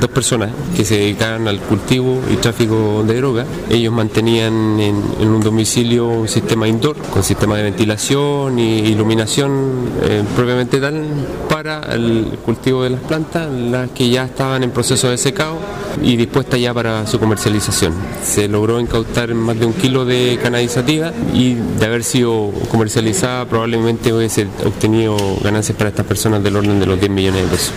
dos personas que se dedicaban al cultivo y tráfico de droga. Ellos mantenían en, un domicilio un sistema indoor con sistema de ventilación e iluminación eh, propiamente tal para el cultivo de las plantas, las que ya estaban en proceso de secado y dispuestas ya para su comercialización. Se logró incautar más de un kilo de canadizativa y de haber sido comercializada probablemente hubiese obtenido ganancias para estas personas del orden de los 10 millones de pesos.